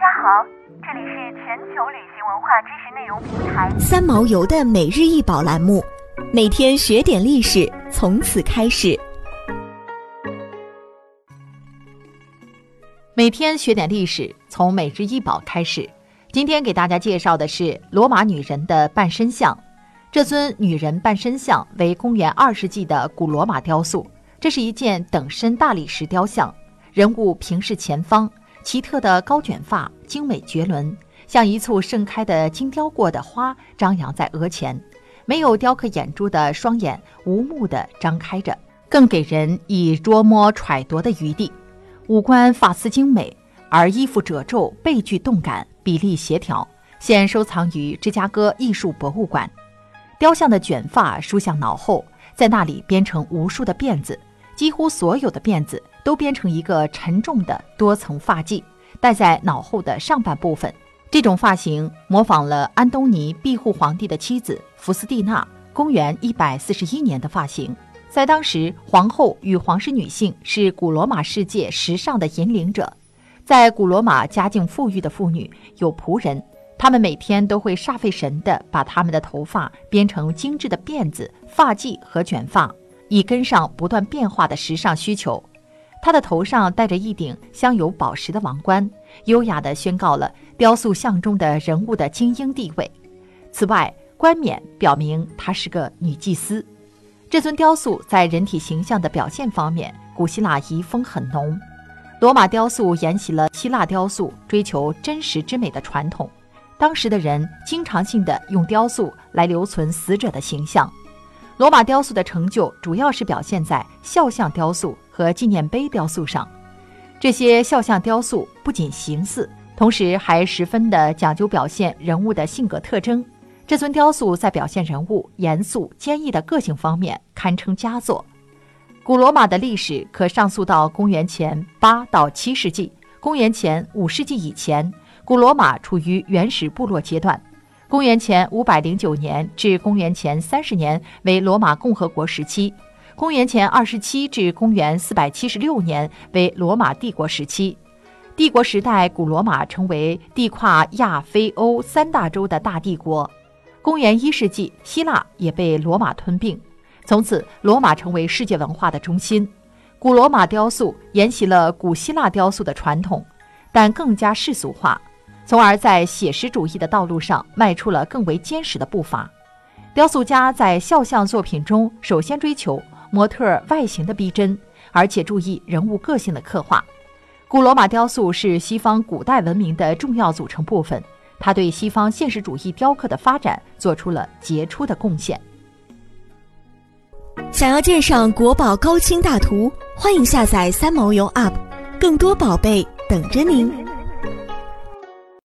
家好，这里是全球旅行文化知识内容平台三毛游的每日一宝栏目，每天学点历史，从此开始。每天学点历史，从每日一宝开始。今天给大家介绍的是罗马女人的半身像。这尊女人半身像为公元二世纪的古罗马雕塑，这是一件等身大理石雕像，人物平视前方。奇特的高卷发，精美绝伦，像一簇盛开的精雕过的花，张扬在额前。没有雕刻眼珠的双眼，无目的张开着，更给人以捉摸揣度的余地。五官发丝精美，而衣服褶皱倍具动感，比例协调，现收藏于芝加哥艺术博物馆。雕像的卷发梳向脑后，在那里编成无数的辫子，几乎所有的辫子。都编成一个沉重的多层发髻，戴在脑后的上半部分。这种发型模仿了安东尼庇护皇帝的妻子福斯蒂娜公元一百四十一年的发型。在当时，皇后与皇室女性是古罗马世界时尚的引领者。在古罗马，家境富裕的妇女有仆人，她们每天都会煞费神地把她们的头发编成精致的辫子、发髻和卷发，以跟上不断变化的时尚需求。他的头上戴着一顶镶有宝石的王冠，优雅地宣告了雕塑像中的人物的精英地位。此外，冠冕表明她是个女祭司。这尊雕塑在人体形象的表现方面，古希腊遗风很浓。罗马雕塑沿袭了希腊雕塑追求真实之美的传统。当时的人经常性的用雕塑来留存死者的形象。罗马雕塑的成就主要是表现在肖像雕塑和纪念碑雕塑上。这些肖像雕塑不仅形似，同时还十分的讲究表现人物的性格特征。这尊雕塑在表现人物严肃坚毅的个性方面堪称佳作。古罗马的历史可上溯到公元前八到七世纪。公元前五世纪以前，古罗马处于原始部落阶段。公元前五百零九年至公元前三十年为罗马共和国时期，公元前二十七至公元四百七十六年为罗马帝国时期。帝国时代，古罗马成为地跨亚非欧三大洲的大帝国。公元一世纪，希腊也被罗马吞并，从此罗马成为世界文化的中心。古罗马雕塑沿袭了古希腊雕塑的传统，但更加世俗化。从而在写实主义的道路上迈出了更为坚实的步伐。雕塑家在肖像作品中首先追求模特外形的逼真，而且注意人物个性的刻画。古罗马雕塑是西方古代文明的重要组成部分，它对西方现实主义雕刻的发展做出了杰出的贡献。想要鉴赏国宝高清大图，欢迎下载三毛游 App，更多宝贝等着您。